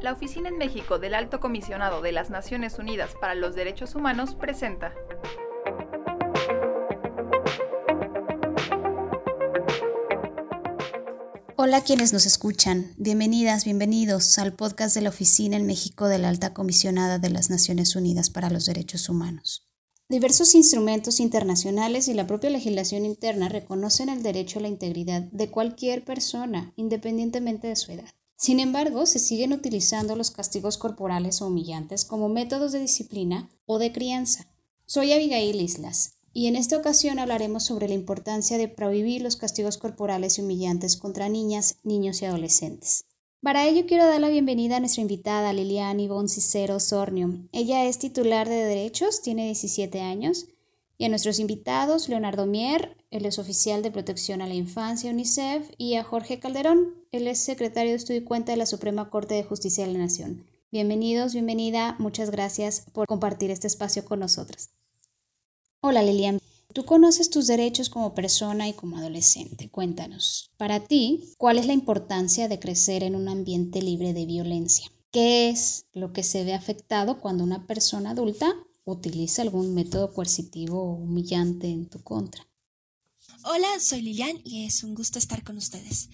La Oficina en México del Alto Comisionado de las Naciones Unidas para los Derechos Humanos presenta Hola quienes nos escuchan, bienvenidas, bienvenidos al podcast de la Oficina en México de la Alta Comisionada de las Naciones Unidas para los Derechos Humanos. Diversos instrumentos internacionales y la propia legislación interna reconocen el derecho a la integridad de cualquier persona, independientemente de su edad. Sin embargo, se siguen utilizando los castigos corporales o humillantes como métodos de disciplina o de crianza. Soy Abigail Islas y en esta ocasión hablaremos sobre la importancia de prohibir los castigos corporales y humillantes contra niñas, niños y adolescentes. Para ello quiero dar la bienvenida a nuestra invitada Lilian Ivonne Cicero Sornio. Ella es titular de Derechos, tiene 17 años, y a nuestros invitados, Leonardo Mier, él es oficial de protección a la infancia UNICEF, y a Jorge Calderón, él es secretario de Estudio y Cuenta de la Suprema Corte de Justicia de la Nación. Bienvenidos, bienvenida, muchas gracias por compartir este espacio con nosotros. Hola Lilian, tú conoces tus derechos como persona y como adolescente. Cuéntanos, para ti, ¿cuál es la importancia de crecer en un ambiente libre de violencia? ¿Qué es lo que se ve afectado cuando una persona adulta utiliza algún método coercitivo o humillante en tu contra. Hola, soy Lilian y es un gusto estar con ustedes.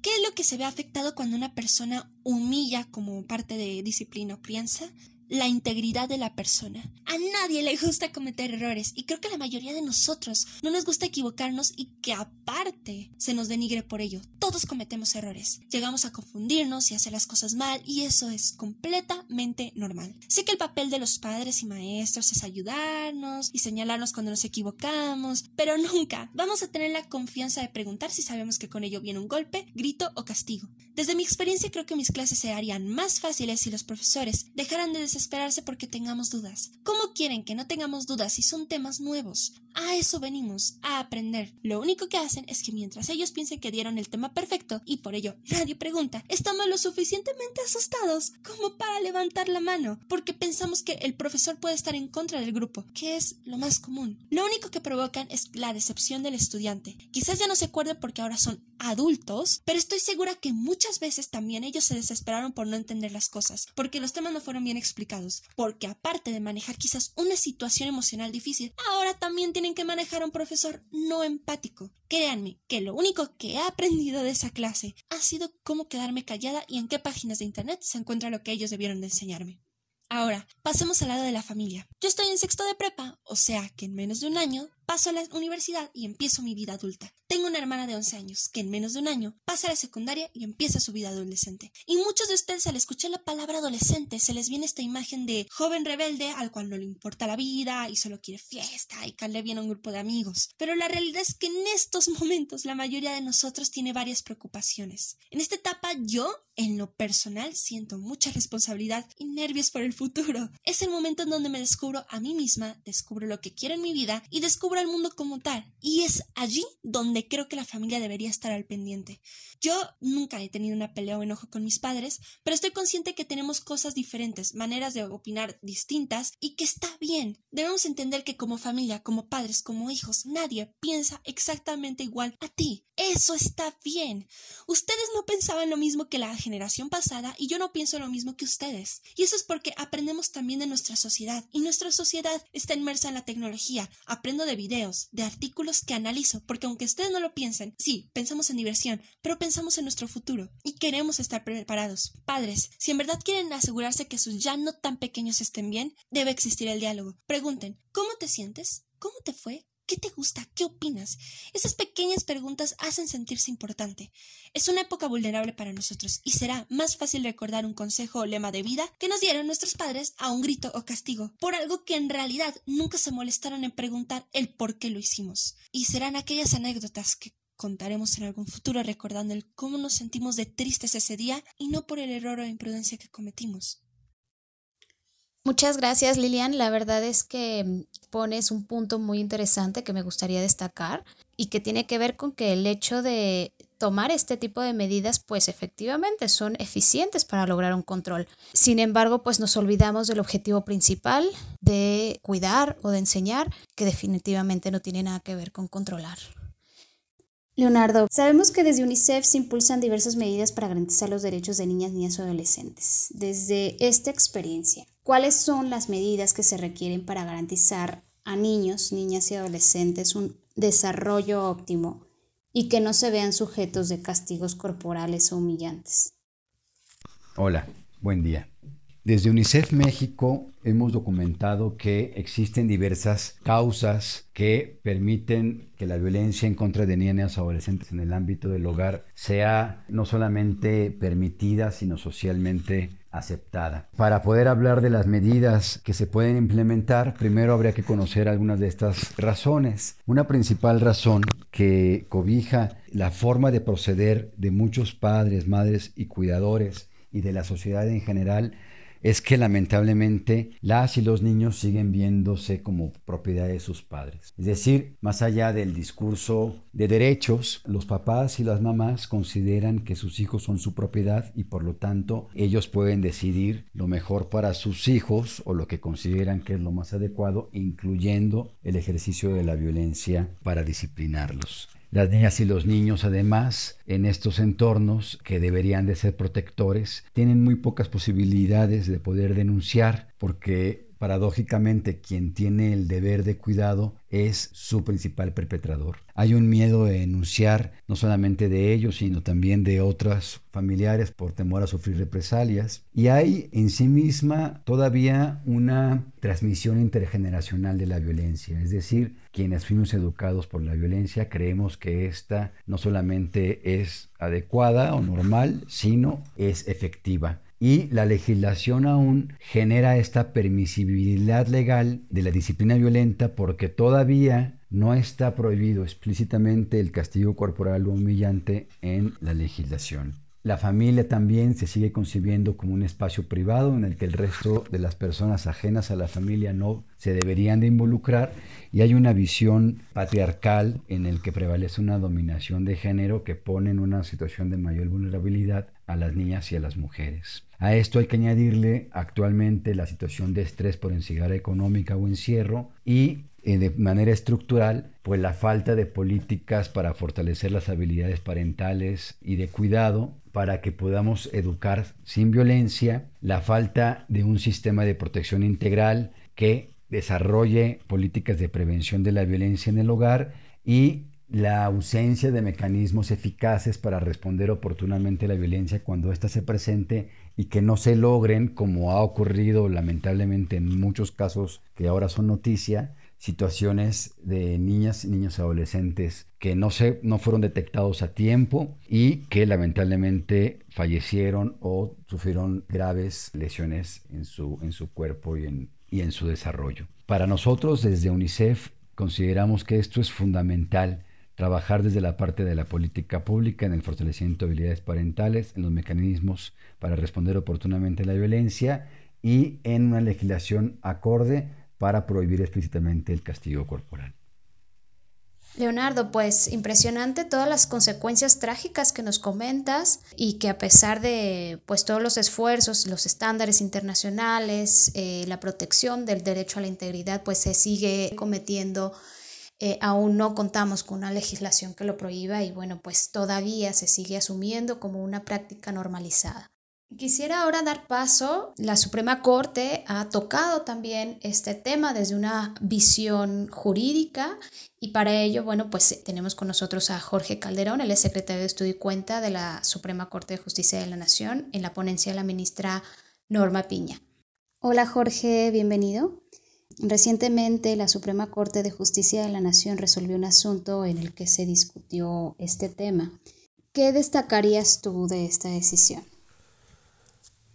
¿Qué es lo que se ve afectado cuando una persona humilla como parte de disciplina o crianza? La integridad de la persona. A nadie le gusta cometer errores y creo que la mayoría de nosotros no nos gusta equivocarnos y que aparte se nos denigre por ello. Todos cometemos errores. Llegamos a confundirnos y hacer las cosas mal y eso es completamente normal. Sé que el papel de los padres y maestros es ayudarnos y señalarnos cuando nos equivocamos, pero nunca vamos a tener la confianza de preguntar si sabemos que con ello viene un golpe, grito o castigo. Desde mi experiencia creo que mis clases se harían más fáciles si los profesores dejaran de esperarse porque tengamos dudas. ¿Cómo quieren que no tengamos dudas si son temas nuevos? A eso venimos, a aprender. Lo único que hacen es que mientras ellos piensen que dieron el tema perfecto y por ello nadie pregunta, estamos lo suficientemente asustados como para levantar la mano, porque pensamos que el profesor puede estar en contra del grupo, que es lo más común. Lo único que provocan es la decepción del estudiante. Quizás ya no se acuerde porque ahora son adultos, pero estoy segura que muchas veces también ellos se desesperaron por no entender las cosas, porque los temas no fueron bien explicados, porque aparte de manejar quizás una situación emocional difícil, ahora también tienen que manejar a un profesor no empático. Créanme que lo único que he aprendido de esa clase ha sido cómo quedarme callada y en qué páginas de internet se encuentra lo que ellos debieron de enseñarme. Ahora, pasemos al lado de la familia. Yo estoy en sexto de prepa, o sea que en menos de un año paso a la universidad y empiezo mi vida adulta. Tengo una hermana de 11 años que en menos de un año pasa a la secundaria y empieza su vida adolescente. Y muchos de ustedes al escuchar la palabra adolescente se les viene esta imagen de joven rebelde al cual no le importa la vida y solo quiere fiesta y caerle bien a un grupo de amigos. Pero la realidad es que en estos momentos la mayoría de nosotros tiene varias preocupaciones. En esta etapa yo, en lo personal, siento mucha responsabilidad y nervios por el futuro. Es el momento en donde me descubro a mí misma, descubro lo que quiero en mi vida y descubro al mundo como tal. Y es allí donde creo que la familia debería estar al pendiente. Yo nunca he tenido una pelea o enojo con mis padres, pero estoy consciente que tenemos cosas diferentes, maneras de opinar distintas y que está bien. Debemos entender que como familia, como padres, como hijos, nadie piensa exactamente igual a ti. Eso está bien. Ustedes no pensaban lo mismo que la generación pasada y yo no pienso lo mismo que ustedes. Y eso es porque aprendemos también de nuestra sociedad y nuestra sociedad está inmersa en la tecnología. Aprendo de videos, de artículos que analizo, porque aunque ustedes no lo piensen, sí, pensamos en diversión, pero pensamos en nuestro futuro y queremos estar preparados. Padres, si en verdad quieren asegurarse que sus ya no tan pequeños estén bien, debe existir el diálogo. Pregunten, ¿cómo te sientes? ¿Cómo te fue? ¿Qué te gusta? ¿Qué opinas? Esas pequeñas preguntas hacen sentirse importante. Es una época vulnerable para nosotros y será más fácil recordar un consejo o lema de vida que nos dieron nuestros padres a un grito o castigo por algo que en realidad nunca se molestaron en preguntar el por qué lo hicimos. Y serán aquellas anécdotas que contaremos en algún futuro recordando el cómo nos sentimos de tristes ese día y no por el error o imprudencia que cometimos. Muchas gracias, Lilian. La verdad es que mm, pones un punto muy interesante que me gustaría destacar y que tiene que ver con que el hecho de tomar este tipo de medidas pues efectivamente son eficientes para lograr un control. Sin embargo, pues nos olvidamos del objetivo principal de cuidar o de enseñar, que definitivamente no tiene nada que ver con controlar. Leonardo, sabemos que desde UNICEF se impulsan diversas medidas para garantizar los derechos de niñas, niñas y adolescentes. Desde esta experiencia, ¿cuáles son las medidas que se requieren para garantizar a niños, niñas y adolescentes un desarrollo óptimo y que no se vean sujetos de castigos corporales o humillantes. Hola, buen día. Desde UNICEF México hemos documentado que existen diversas causas que permiten que la violencia en contra de niñas y adolescentes en el ámbito del hogar sea no solamente permitida, sino socialmente aceptada. Para poder hablar de las medidas que se pueden implementar, primero habría que conocer algunas de estas razones. Una principal razón que cobija la forma de proceder de muchos padres, madres y cuidadores y de la sociedad en general es que lamentablemente las y los niños siguen viéndose como propiedad de sus padres. Es decir, más allá del discurso de derechos, los papás y las mamás consideran que sus hijos son su propiedad y por lo tanto ellos pueden decidir lo mejor para sus hijos o lo que consideran que es lo más adecuado, incluyendo el ejercicio de la violencia para disciplinarlos. Las niñas y los niños, además, en estos entornos que deberían de ser protectores, tienen muy pocas posibilidades de poder denunciar porque paradójicamente quien tiene el deber de cuidado es su principal perpetrador. Hay un miedo de denunciar no solamente de ellos, sino también de otras familiares por temor a sufrir represalias. Y hay en sí misma todavía una transmisión intergeneracional de la violencia. Es decir, quienes fuimos educados por la violencia creemos que esta no solamente es adecuada o normal, sino es efectiva y la legislación aún genera esta permisibilidad legal de la disciplina violenta porque todavía no está prohibido explícitamente el castigo corporal o humillante en la legislación. La familia también se sigue concibiendo como un espacio privado en el que el resto de las personas ajenas a la familia no se deberían de involucrar y hay una visión patriarcal en el que prevalece una dominación de género que pone en una situación de mayor vulnerabilidad a las niñas y a las mujeres. A esto hay que añadirle actualmente la situación de estrés por encigara económica o encierro y de manera estructural, pues la falta de políticas para fortalecer las habilidades parentales y de cuidado para que podamos educar sin violencia, la falta de un sistema de protección integral que desarrolle políticas de prevención de la violencia en el hogar y la ausencia de mecanismos eficaces para responder oportunamente a la violencia cuando ésta se presente y que no se logren, como ha ocurrido lamentablemente en muchos casos que ahora son noticia, situaciones de niñas y niños adolescentes que no, se, no fueron detectados a tiempo y que lamentablemente fallecieron o sufrieron graves lesiones en su, en su cuerpo y en, y en su desarrollo. Para nosotros desde UNICEF consideramos que esto es fundamental trabajar desde la parte de la política pública en el fortalecimiento de habilidades parentales, en los mecanismos para responder oportunamente a la violencia y en una legislación acorde para prohibir explícitamente el castigo corporal. Leonardo, pues impresionante todas las consecuencias trágicas que nos comentas y que a pesar de pues todos los esfuerzos, los estándares internacionales, eh, la protección del derecho a la integridad, pues se sigue cometiendo eh, aún no contamos con una legislación que lo prohíba y bueno, pues todavía se sigue asumiendo como una práctica normalizada. Quisiera ahora dar paso, la Suprema Corte ha tocado también este tema desde una visión jurídica y para ello, bueno, pues tenemos con nosotros a Jorge Calderón, él es secretario de Estudio y Cuenta de la Suprema Corte de Justicia de la Nación, en la ponencia de la ministra Norma Piña. Hola Jorge, bienvenido. Recientemente la Suprema Corte de Justicia de la Nación resolvió un asunto en el que se discutió este tema. ¿Qué destacarías tú de esta decisión?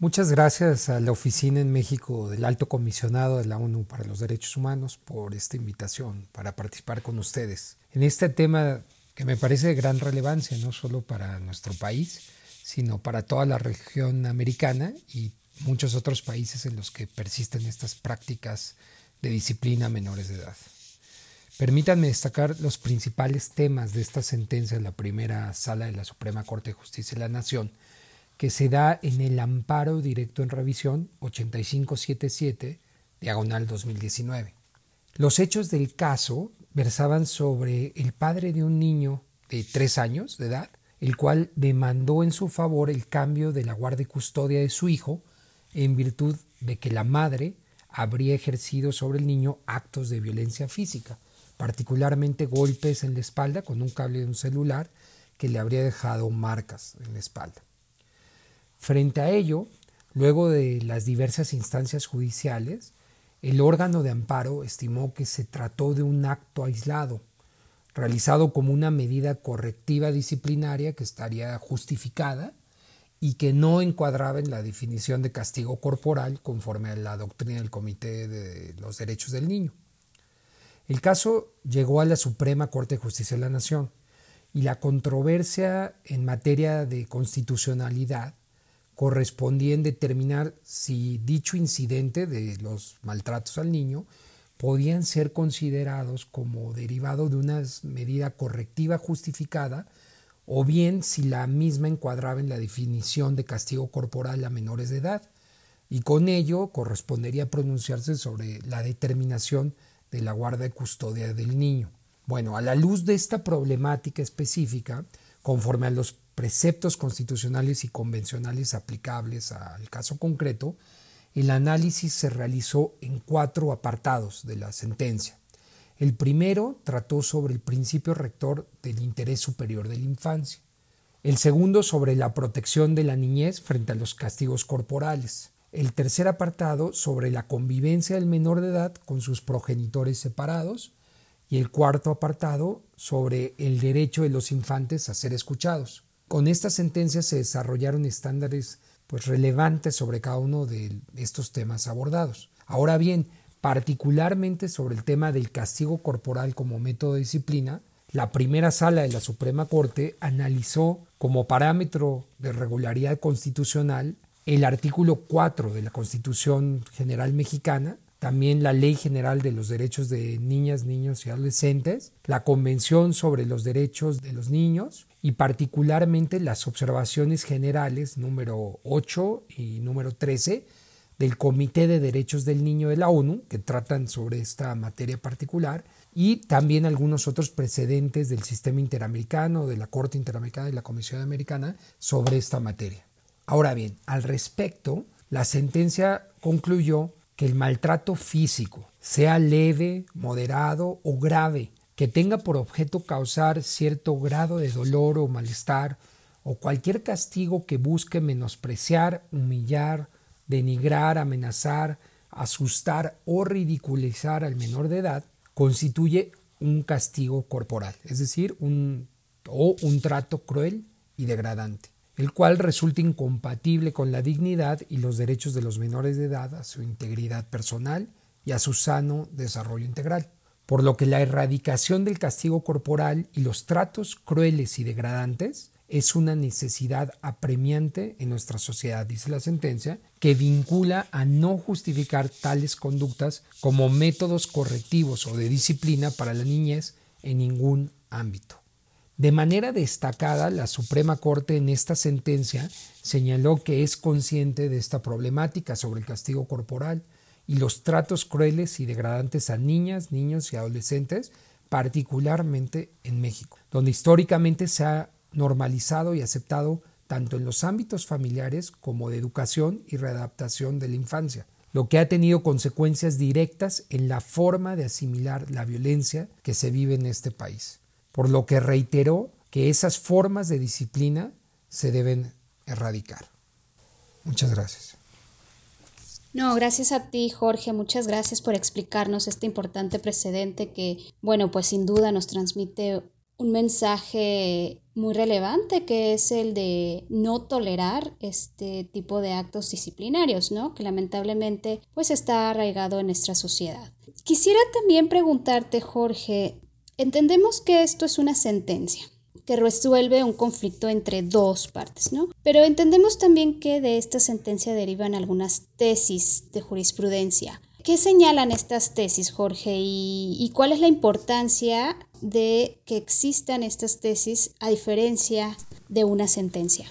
Muchas gracias a la Oficina en México del Alto Comisionado de la ONU para los Derechos Humanos por esta invitación para participar con ustedes en este tema que me parece de gran relevancia, no solo para nuestro país, sino para toda la región americana y muchos otros países en los que persisten estas prácticas de disciplina a menores de edad. Permítanme destacar los principales temas de esta sentencia de la primera sala de la Suprema Corte de Justicia de la Nación, que se da en el amparo directo en revisión 8577, diagonal 2019. Los hechos del caso versaban sobre el padre de un niño de tres años de edad, el cual demandó en su favor el cambio de la guardia y custodia de su hijo en virtud de que la madre habría ejercido sobre el niño actos de violencia física, particularmente golpes en la espalda con un cable de un celular que le habría dejado marcas en la espalda. Frente a ello, luego de las diversas instancias judiciales, el órgano de amparo estimó que se trató de un acto aislado, realizado como una medida correctiva disciplinaria que estaría justificada y que no encuadraba en la definición de castigo corporal conforme a la doctrina del Comité de los Derechos del Niño. El caso llegó a la Suprema Corte de Justicia de la Nación y la controversia en materia de constitucionalidad correspondía en determinar si dicho incidente de los maltratos al niño podían ser considerados como derivado de una medida correctiva justificada o bien si la misma encuadraba en la definición de castigo corporal a menores de edad, y con ello correspondería pronunciarse sobre la determinación de la guarda y custodia del niño. Bueno, a la luz de esta problemática específica, conforme a los preceptos constitucionales y convencionales aplicables al caso concreto, el análisis se realizó en cuatro apartados de la sentencia. El primero trató sobre el principio rector del interés superior de la infancia. El segundo sobre la protección de la niñez frente a los castigos corporales. El tercer apartado sobre la convivencia del menor de edad con sus progenitores separados. Y el cuarto apartado sobre el derecho de los infantes a ser escuchados. Con esta sentencia se desarrollaron estándares pues, relevantes sobre cada uno de estos temas abordados. Ahora bien, particularmente sobre el tema del castigo corporal como método de disciplina, la primera sala de la Suprema Corte analizó como parámetro de regularidad constitucional el artículo 4 de la Constitución General Mexicana, también la Ley General de los Derechos de Niñas, Niños y Adolescentes, la Convención sobre los Derechos de los Niños y particularmente las observaciones generales número 8 y número 13 del Comité de Derechos del Niño de la ONU, que tratan sobre esta materia particular, y también algunos otros precedentes del sistema interamericano, de la Corte Interamericana y la Comisión Americana sobre esta materia. Ahora bien, al respecto, la sentencia concluyó que el maltrato físico, sea leve, moderado o grave, que tenga por objeto causar cierto grado de dolor o malestar, o cualquier castigo que busque menospreciar, humillar, denigrar, amenazar, asustar o ridiculizar al menor de edad, constituye un castigo corporal, es decir, un, o un trato cruel y degradante el cual resulta incompatible con la dignidad y los derechos de los menores de edad a su integridad personal y a su sano desarrollo integral, por lo que la erradicación del castigo corporal y los tratos crueles y degradantes es una necesidad apremiante en nuestra sociedad, dice la sentencia, que vincula a no justificar tales conductas como métodos correctivos o de disciplina para la niñez en ningún ámbito. De manera destacada, la Suprema Corte en esta sentencia señaló que es consciente de esta problemática sobre el castigo corporal y los tratos crueles y degradantes a niñas, niños y adolescentes, particularmente en México, donde históricamente se ha normalizado y aceptado tanto en los ámbitos familiares como de educación y readaptación de la infancia, lo que ha tenido consecuencias directas en la forma de asimilar la violencia que se vive en este país por lo que reiteró que esas formas de disciplina se deben erradicar. Muchas gracias. No, gracias a ti, Jorge. Muchas gracias por explicarnos este importante precedente que, bueno, pues sin duda nos transmite un mensaje muy relevante que es el de no tolerar este tipo de actos disciplinarios, ¿no? Que lamentablemente pues está arraigado en nuestra sociedad. Quisiera también preguntarte, Jorge, Entendemos que esto es una sentencia que resuelve un conflicto entre dos partes, ¿no? Pero entendemos también que de esta sentencia derivan algunas tesis de jurisprudencia. ¿Qué señalan estas tesis, Jorge? ¿Y, cuál es la importancia de que existan estas tesis a diferencia de una sentencia?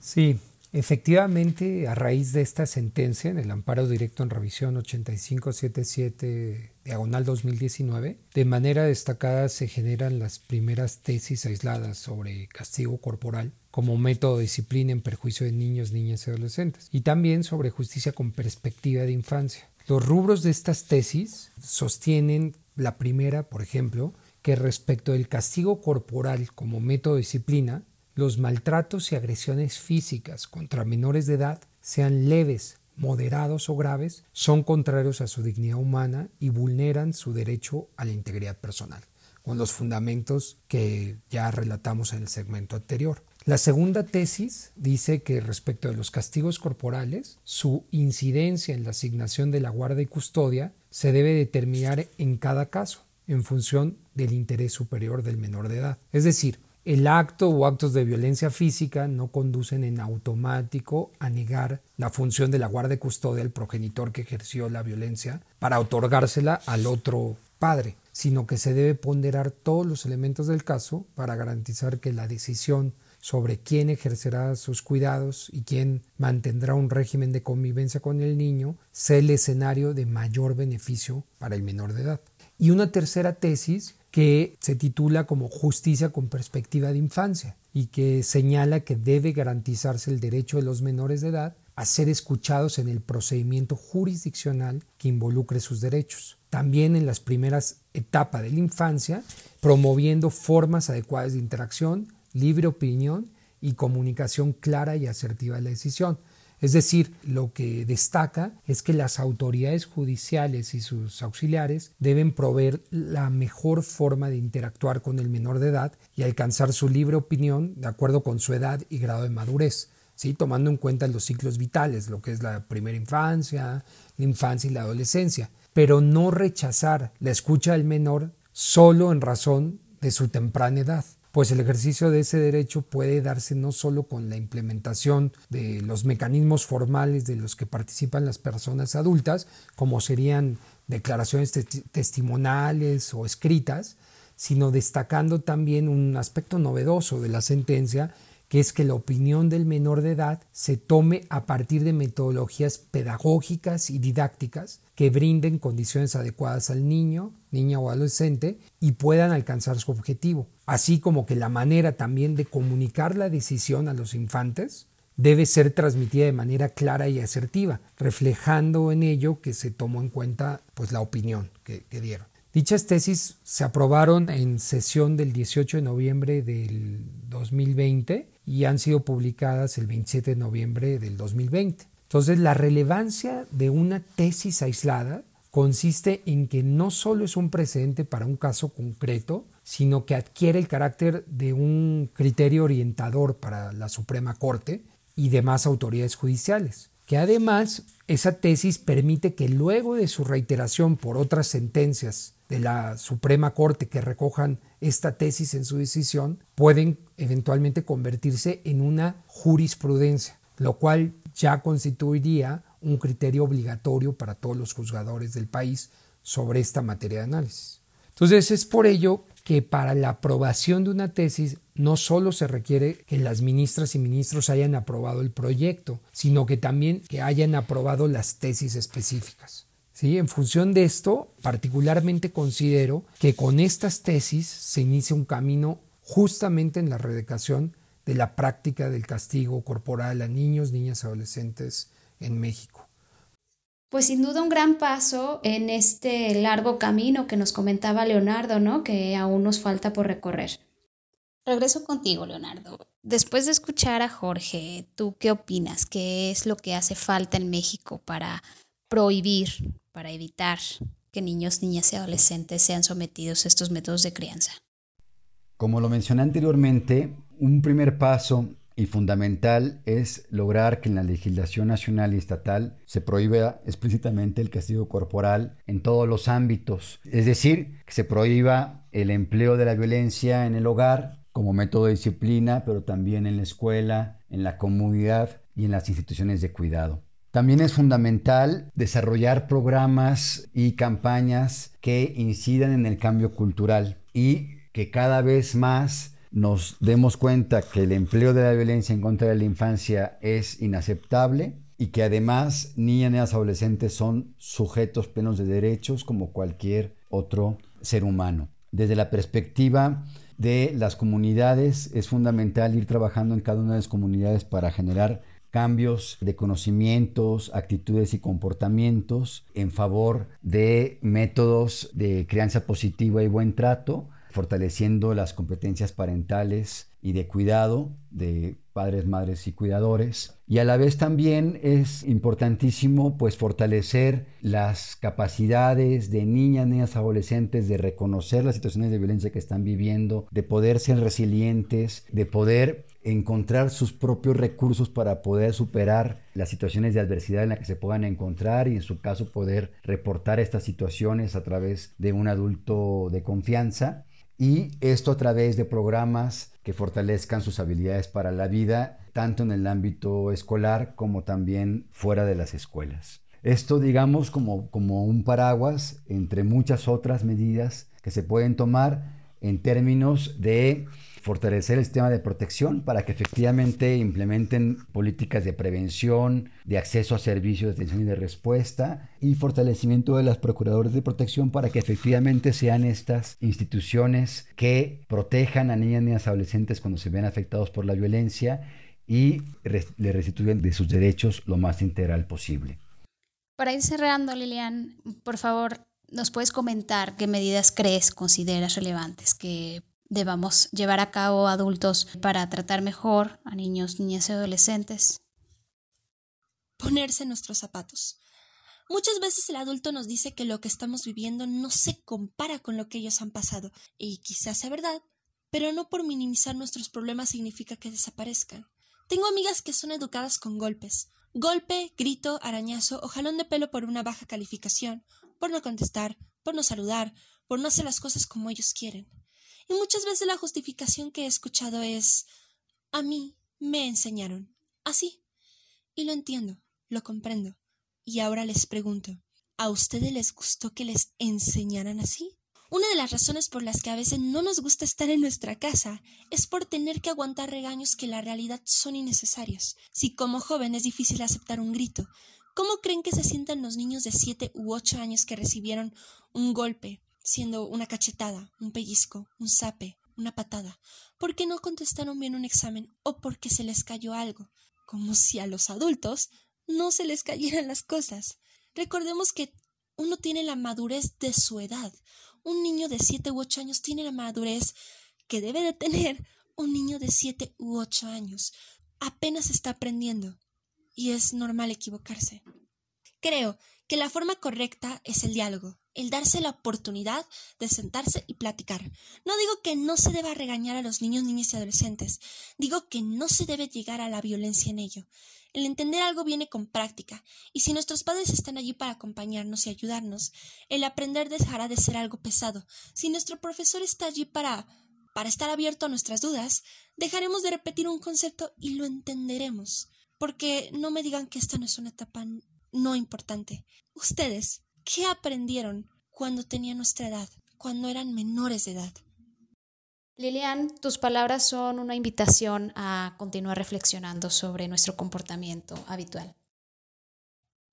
Sí, efectivamente, a raíz de esta sentencia en el amparo directo en revisión 8577 diagonal 2019, de manera destacada se generan las primeras tesis aisladas sobre castigo corporal como método de disciplina en perjuicio de niños, niñas y adolescentes, y también sobre justicia con perspectiva de infancia. Los rubros de estas tesis sostienen la primera, por ejemplo, que respecto del castigo corporal como método de disciplina, los maltratos y agresiones físicas contra menores de edad, sean leves, moderados o graves, son contrarios a su dignidad humana y vulneran su derecho a la integridad personal, con los fundamentos que ya relatamos en el segmento anterior. La segunda tesis dice que respecto de los castigos corporales, su incidencia en la asignación de la guarda y custodia se debe determinar en cada caso, en función del interés superior del menor de edad. Es decir, el acto o actos de violencia física no conducen en automático a negar la función de la guarda y custodia al progenitor que ejerció la violencia para otorgársela al otro padre, sino que se debe ponderar todos los elementos del caso para garantizar que la decisión sobre quién ejercerá sus cuidados y quién mantendrá un régimen de convivencia con el niño sea el escenario de mayor beneficio para el menor de edad. Y una tercera tesis que se titula como Justicia con perspectiva de infancia y que señala que debe garantizarse el derecho de los menores de edad a ser escuchados en el procedimiento jurisdiccional que involucre sus derechos. También en las primeras etapas de la infancia, promoviendo formas adecuadas de interacción, libre opinión y comunicación clara y asertiva de la decisión. Es decir, lo que destaca es que las autoridades judiciales y sus auxiliares deben proveer la mejor forma de interactuar con el menor de edad y alcanzar su libre opinión de acuerdo con su edad y grado de madurez, ¿sí? tomando en cuenta los ciclos vitales, lo que es la primera infancia, la infancia y la adolescencia, pero no rechazar la escucha del menor solo en razón de su temprana edad pues el ejercicio de ese derecho puede darse no solo con la implementación de los mecanismos formales de los que participan las personas adultas, como serían declaraciones testimoniales o escritas, sino destacando también un aspecto novedoso de la sentencia, que es que la opinión del menor de edad se tome a partir de metodologías pedagógicas y didácticas que brinden condiciones adecuadas al niño, niña o adolescente y puedan alcanzar su objetivo, así como que la manera también de comunicar la decisión a los infantes debe ser transmitida de manera clara y asertiva, reflejando en ello que se tomó en cuenta pues, la opinión que, que dieron. Dichas tesis se aprobaron en sesión del 18 de noviembre del 2020 y han sido publicadas el 27 de noviembre del 2020. Entonces, la relevancia de una tesis aislada consiste en que no solo es un precedente para un caso concreto, sino que adquiere el carácter de un criterio orientador para la Suprema Corte y demás autoridades judiciales, que además esa tesis permite que luego de su reiteración por otras sentencias de la Suprema Corte que recojan esta tesis en su decisión, pueden eventualmente convertirse en una jurisprudencia, lo cual ya constituiría un criterio obligatorio para todos los juzgadores del país sobre esta materia de análisis. Entonces es por ello que para la aprobación de una tesis no solo se requiere que las ministras y ministros hayan aprobado el proyecto, sino que también que hayan aprobado las tesis específicas. ¿Sí? En función de esto, particularmente considero que con estas tesis se inicia un camino justamente en la redacción de la práctica del castigo corporal a niños, niñas y adolescentes en México. Pues sin duda un gran paso en este largo camino que nos comentaba Leonardo, ¿no? Que aún nos falta por recorrer. Regreso contigo, Leonardo. Después de escuchar a Jorge, ¿tú qué opinas? ¿Qué es lo que hace falta en México para prohibir, para evitar que niños, niñas y adolescentes sean sometidos a estos métodos de crianza? Como lo mencioné anteriormente, un primer paso y fundamental es lograr que en la legislación nacional y estatal se prohíba explícitamente el castigo corporal en todos los ámbitos, es decir, que se prohíba el empleo de la violencia en el hogar como método de disciplina, pero también en la escuela, en la comunidad y en las instituciones de cuidado. También es fundamental desarrollar programas y campañas que incidan en el cambio cultural y que cada vez más nos demos cuenta que el empleo de la violencia en contra de la infancia es inaceptable y que además niñas y adolescentes son sujetos plenos de derechos como cualquier otro ser humano. Desde la perspectiva de las comunidades es fundamental ir trabajando en cada una de las comunidades para generar cambios de conocimientos, actitudes y comportamientos en favor de métodos de crianza positiva y buen trato, fortaleciendo las competencias parentales y de cuidado de padres, madres y cuidadores. Y a la vez también es importantísimo pues fortalecer las capacidades de niñas, niñas, adolescentes de reconocer las situaciones de violencia que están viviendo, de poder ser resilientes, de poder encontrar sus propios recursos para poder superar las situaciones de adversidad en las que se puedan encontrar y en su caso poder reportar estas situaciones a través de un adulto de confianza y esto a través de programas que fortalezcan sus habilidades para la vida, tanto en el ámbito escolar como también fuera de las escuelas. Esto, digamos, como, como un paraguas entre muchas otras medidas que se pueden tomar en términos de fortalecer el sistema de protección para que efectivamente implementen políticas de prevención, de acceso a servicios de atención y de respuesta y fortalecimiento de las procuradoras de protección para que efectivamente sean estas instituciones que protejan a niñas, niñas y adolescentes cuando se ven afectados por la violencia y le restituyen de sus derechos lo más integral posible. Para ir cerrando, Lilian, por favor, ¿nos puedes comentar qué medidas crees, consideras relevantes que debamos llevar a cabo adultos para tratar mejor a niños, niñas y adolescentes? Ponerse nuestros zapatos. Muchas veces el adulto nos dice que lo que estamos viviendo no se compara con lo que ellos han pasado, y quizás sea verdad, pero no por minimizar nuestros problemas significa que desaparezcan. Tengo amigas que son educadas con golpes. Golpe, grito, arañazo o jalón de pelo por una baja calificación, por no contestar, por no saludar, por no hacer las cosas como ellos quieren. Y muchas veces la justificación que he escuchado es a mí me enseñaron así. Y lo entiendo, lo comprendo. Y ahora les pregunto, ¿a ustedes les gustó que les enseñaran así? Una de las razones por las que a veces no nos gusta estar en nuestra casa es por tener que aguantar regaños que la realidad son innecesarios. Si como joven es difícil aceptar un grito, ¿cómo creen que se sientan los niños de siete u ocho años que recibieron un golpe, siendo una cachetada, un pellizco, un zape, una patada, ¿Por qué no contestaron bien un examen o porque se les cayó algo, como si a los adultos no se les cayeran las cosas. Recordemos que uno tiene la madurez de su edad. Un niño de siete u ocho años tiene la madurez que debe de tener un niño de siete u ocho años. Apenas está aprendiendo y es normal equivocarse. Creo que la forma correcta es el diálogo, el darse la oportunidad de sentarse y platicar. No digo que no se deba regañar a los niños, niñas y adolescentes, digo que no se debe llegar a la violencia en ello. El entender algo viene con práctica, y si nuestros padres están allí para acompañarnos y ayudarnos, el aprender dejará de ser algo pesado. Si nuestro profesor está allí para para estar abierto a nuestras dudas, dejaremos de repetir un concepto y lo entenderemos. Porque no me digan que esta no es una etapa no importante. Ustedes, ¿qué aprendieron cuando tenían nuestra edad, cuando eran menores de edad? Lilian, tus palabras son una invitación a continuar reflexionando sobre nuestro comportamiento habitual.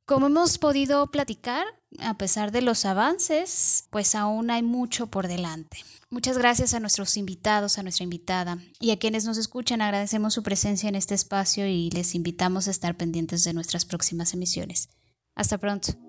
Como hemos podido platicar, a pesar de los avances, pues aún hay mucho por delante. Muchas gracias a nuestros invitados, a nuestra invitada y a quienes nos escuchan. Agradecemos su presencia en este espacio y les invitamos a estar pendientes de nuestras próximas emisiones. Hasta pronto.